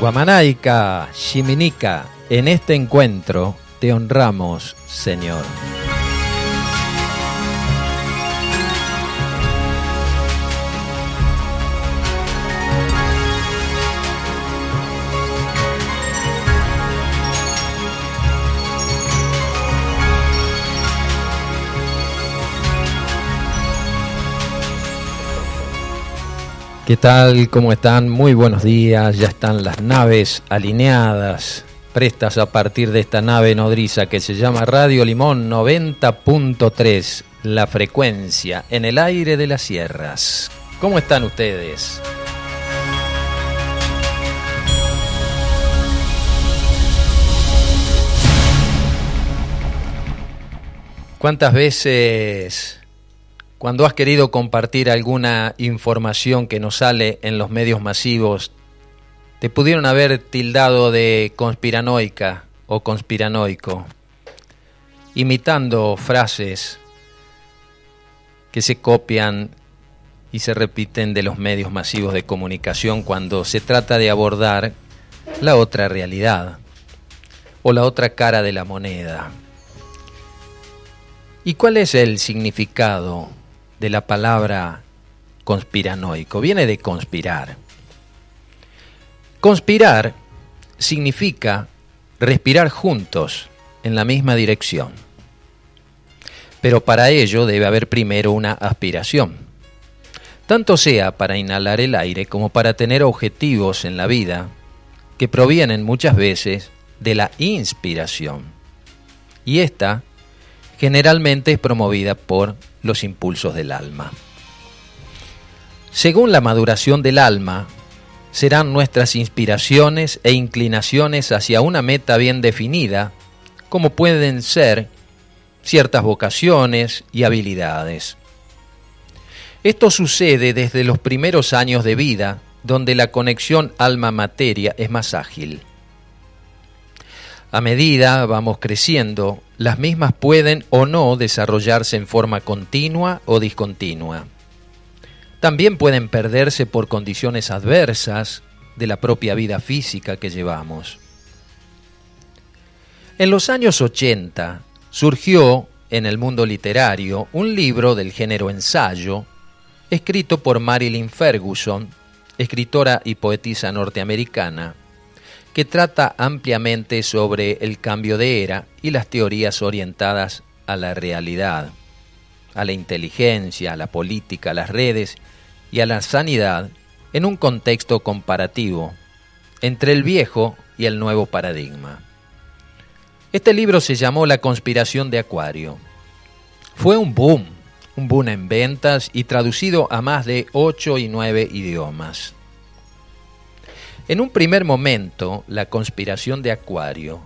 Guamanaica, Shiminica, en este encuentro te honramos, Señor. ¿Qué tal? ¿Cómo están? Muy buenos días. Ya están las naves alineadas, prestas a partir de esta nave nodriza que se llama Radio Limón 90.3, la frecuencia en el aire de las sierras. ¿Cómo están ustedes? ¿Cuántas veces cuando has querido compartir alguna información que nos sale en los medios masivos, te pudieron haber tildado de conspiranoica o conspiranoico, imitando frases que se copian y se repiten de los medios masivos de comunicación cuando se trata de abordar la otra realidad o la otra cara de la moneda. ¿Y cuál es el significado de la palabra conspiranoico, viene de conspirar. Conspirar significa respirar juntos en la misma dirección. Pero para ello debe haber primero una aspiración. Tanto sea para inhalar el aire como para tener objetivos en la vida que provienen muchas veces de la inspiración. Y esta generalmente es promovida por los impulsos del alma. Según la maduración del alma, serán nuestras inspiraciones e inclinaciones hacia una meta bien definida, como pueden ser ciertas vocaciones y habilidades. Esto sucede desde los primeros años de vida, donde la conexión alma-materia es más ágil. A medida vamos creciendo, las mismas pueden o no desarrollarse en forma continua o discontinua. También pueden perderse por condiciones adversas de la propia vida física que llevamos. En los años 80 surgió en el mundo literario un libro del género ensayo, escrito por Marilyn Ferguson, escritora y poetisa norteamericana, que trata ampliamente sobre el cambio de era y las teorías orientadas a la realidad, a la inteligencia, a la política, a las redes y a la sanidad en un contexto comparativo entre el viejo y el nuevo paradigma. Este libro se llamó La conspiración de Acuario. Fue un boom, un boom en ventas y traducido a más de ocho y nueve idiomas. En un primer momento, la conspiración de Acuario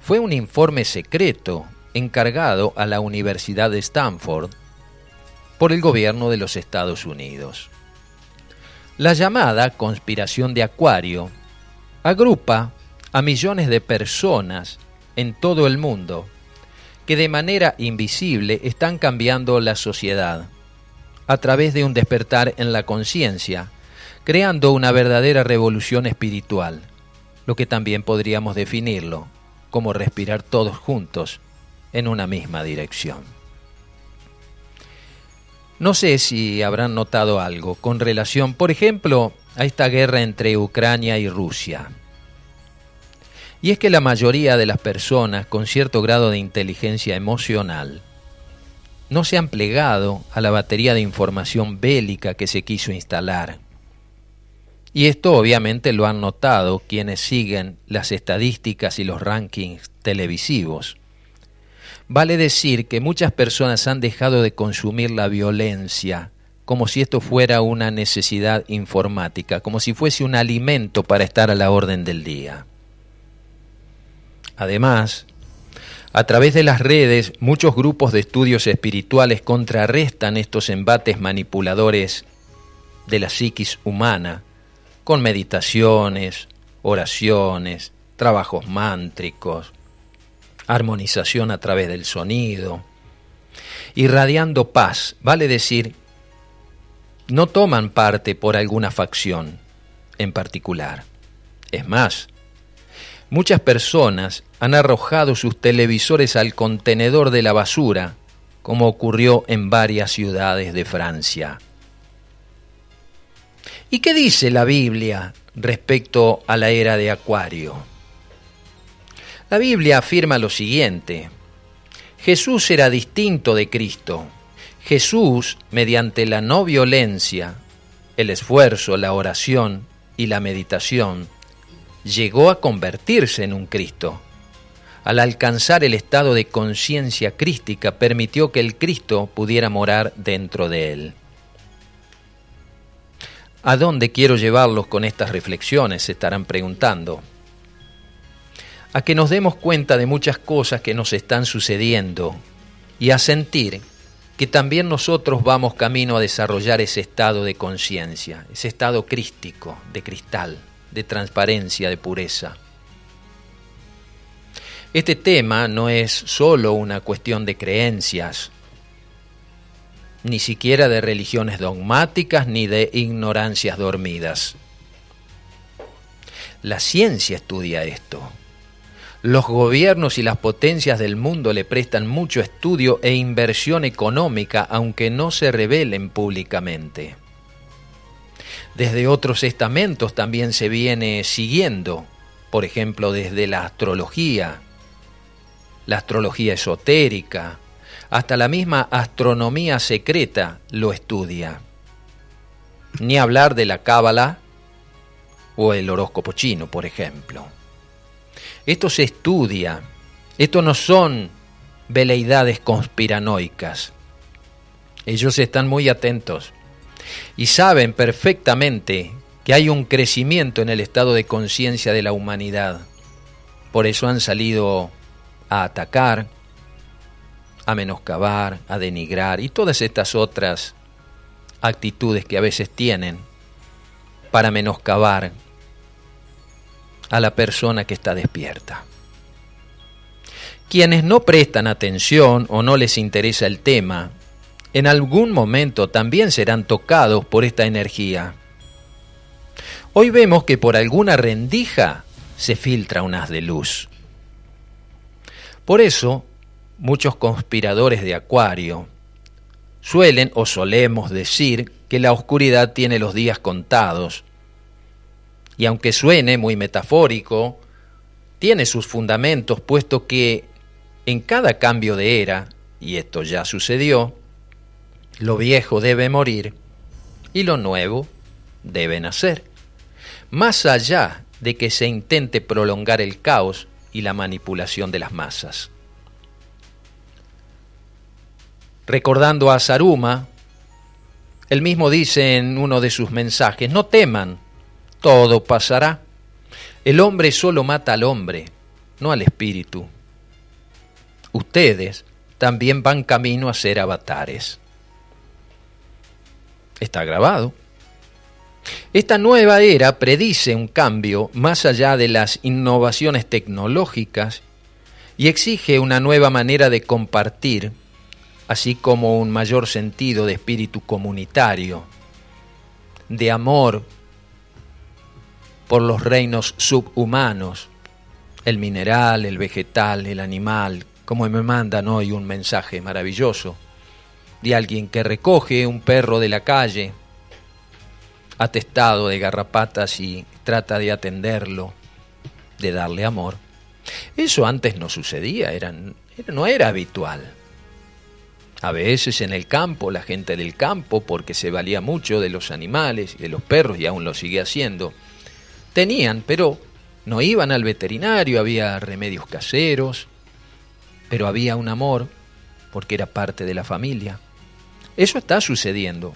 fue un informe secreto encargado a la Universidad de Stanford por el gobierno de los Estados Unidos. La llamada conspiración de Acuario agrupa a millones de personas en todo el mundo que de manera invisible están cambiando la sociedad a través de un despertar en la conciencia creando una verdadera revolución espiritual, lo que también podríamos definirlo como respirar todos juntos en una misma dirección. No sé si habrán notado algo con relación, por ejemplo, a esta guerra entre Ucrania y Rusia. Y es que la mayoría de las personas con cierto grado de inteligencia emocional no se han plegado a la batería de información bélica que se quiso instalar y esto obviamente lo han notado quienes siguen las estadísticas y los rankings televisivos. Vale decir que muchas personas han dejado de consumir la violencia como si esto fuera una necesidad informática, como si fuese un alimento para estar a la orden del día. Además, a través de las redes, muchos grupos de estudios espirituales contrarrestan estos embates manipuladores de la psiquis humana con meditaciones, oraciones, trabajos mántricos, armonización a través del sonido, irradiando paz, vale decir, no toman parte por alguna facción en particular, Es más, muchas personas han arrojado sus televisores al contenedor de la basura, como ocurrió en varias ciudades de Francia. ¿Y qué dice la Biblia respecto a la era de Acuario? La Biblia afirma lo siguiente. Jesús era distinto de Cristo. Jesús, mediante la no violencia, el esfuerzo, la oración y la meditación, llegó a convertirse en un Cristo. Al alcanzar el estado de conciencia crística, permitió que el Cristo pudiera morar dentro de él. ¿A dónde quiero llevarlos con estas reflexiones? Se estarán preguntando. A que nos demos cuenta de muchas cosas que nos están sucediendo y a sentir que también nosotros vamos camino a desarrollar ese estado de conciencia, ese estado crístico, de cristal, de transparencia, de pureza. Este tema no es solo una cuestión de creencias, ni siquiera de religiones dogmáticas ni de ignorancias dormidas. La ciencia estudia esto. Los gobiernos y las potencias del mundo le prestan mucho estudio e inversión económica, aunque no se revelen públicamente. Desde otros estamentos también se viene siguiendo, por ejemplo, desde la astrología, la astrología esotérica, hasta la misma astronomía secreta lo estudia. Ni hablar de la cábala o el horóscopo chino, por ejemplo. Esto se estudia. Esto no son veleidades conspiranoicas. Ellos están muy atentos y saben perfectamente que hay un crecimiento en el estado de conciencia de la humanidad. Por eso han salido a atacar, a menoscabar, a denigrar y todas estas otras actitudes que a veces tienen para menoscabar a la persona que está despierta. Quienes no prestan atención o no les interesa el tema, en algún momento también serán tocados por esta energía. Hoy vemos que por alguna rendija se filtra un haz de luz. Por eso, muchos conspiradores de Acuario suelen o solemos decir que la oscuridad tiene los días contados y aunque suene muy metafórico, tiene sus fundamentos, puesto que en cada cambio de era, y esto ya sucedió, lo viejo debe morir y lo nuevo debe nacer. Más allá de que se intente prolongar el caos y la manipulación de las masas. Recordando a Saruma, él mismo dice en uno de sus mensajes, no teman, todo pasará. El hombre solo mata al hombre, no al espíritu. Ustedes también van camino a ser avatares. Está grabado. Esta nueva era predice un cambio más allá de las innovaciones tecnológicas y exige una nueva manera de compartir, así como un mayor sentido de espíritu comunitario, de amor por los reinos subhumanos, el mineral, el vegetal, el animal, como me mandan hoy un mensaje maravilloso de alguien que recoge un perro de la calle, atestado de garrapatas y trata de atenderlo, de darle amor. Eso antes no sucedía, no era habitual. A veces en el campo, la gente del campo, porque se valía mucho de los animales y de los perros y aún lo sigue haciendo, Tenían, pero no iban al veterinario, había remedios caseros, pero había un amor porque era parte de la familia. Eso está sucediendo.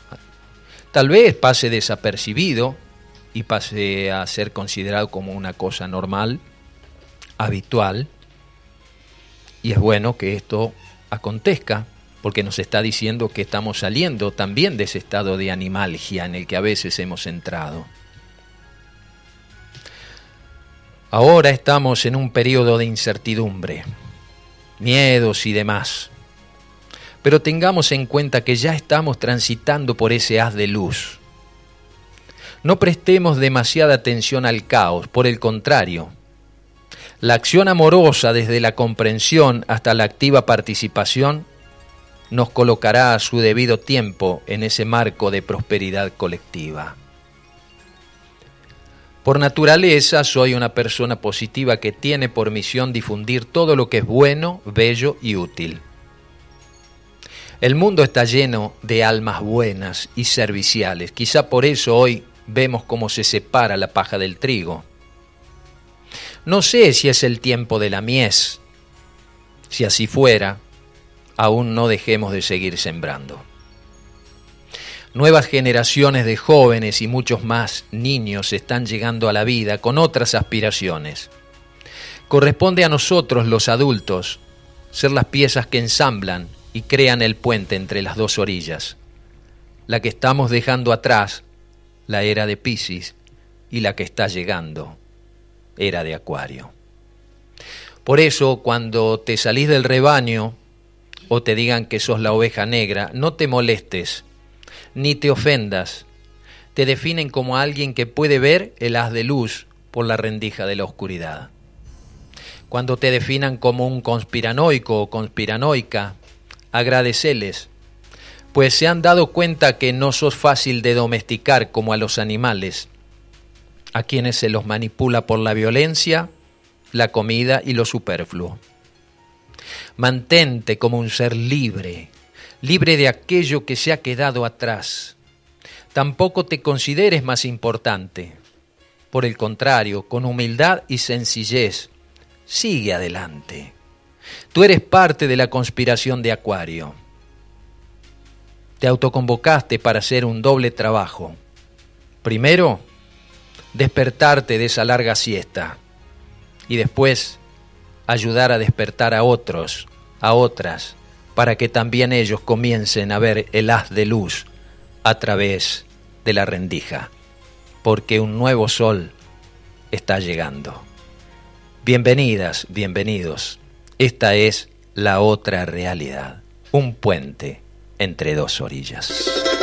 Tal vez pase desapercibido y pase a ser considerado como una cosa normal, habitual, y es bueno que esto acontezca porque nos está diciendo que estamos saliendo también de ese estado de animalgia en el que a veces hemos entrado. Ahora estamos en un periodo de incertidumbre, miedos y demás. Pero tengamos en cuenta que ya estamos transitando por ese haz de luz. No prestemos demasiada atención al caos, por el contrario, la acción amorosa desde la comprensión hasta la activa participación nos colocará a su debido tiempo en ese marco de prosperidad colectiva. Por naturaleza soy una persona positiva que tiene por misión difundir todo lo que es bueno, bello y útil. El mundo está lleno de almas buenas y serviciales. Quizá por eso hoy vemos cómo se separa la paja del trigo. No sé si es el tiempo de la mies. Si así fuera, aún no dejemos de seguir sembrando. Nuevas generaciones de jóvenes y muchos más niños están llegando a la vida con otras aspiraciones. Corresponde a nosotros, los adultos, ser las piezas que ensamblan y crean el puente entre las dos orillas, la que estamos dejando atrás, la era de Pisces, y la que está llegando, era de Acuario. Por eso, cuando te salís del rebaño o te digan que sos la oveja negra, no te molestes ni te ofendas. Te definen como alguien que puede ver el haz de luz por la rendija de la oscuridad. Cuando te definan como un conspiranoico o conspiranoica, agradeceles, pues se han dado cuenta que no sos fácil de domesticar como a los animales, a quienes se los manipula por la violencia, la comida y lo superfluo. Mantente como un ser libre, libre de aquello que se ha quedado atrás. Tampoco te consideres más importante. Por el contrario, con humildad y sencillez, sigue adelante. Tú eres parte de la conspiración de Acuario. Te autoconvocaste para hacer un doble trabajo. Primero, despertarte de esa larga siesta y después ayudar a despertar a otros, a otras, para que también ellos comiencen a ver el haz de luz a través de la rendija, porque un nuevo sol está llegando. Bienvenidas, bienvenidos. Esta es la otra realidad, un puente entre dos orillas.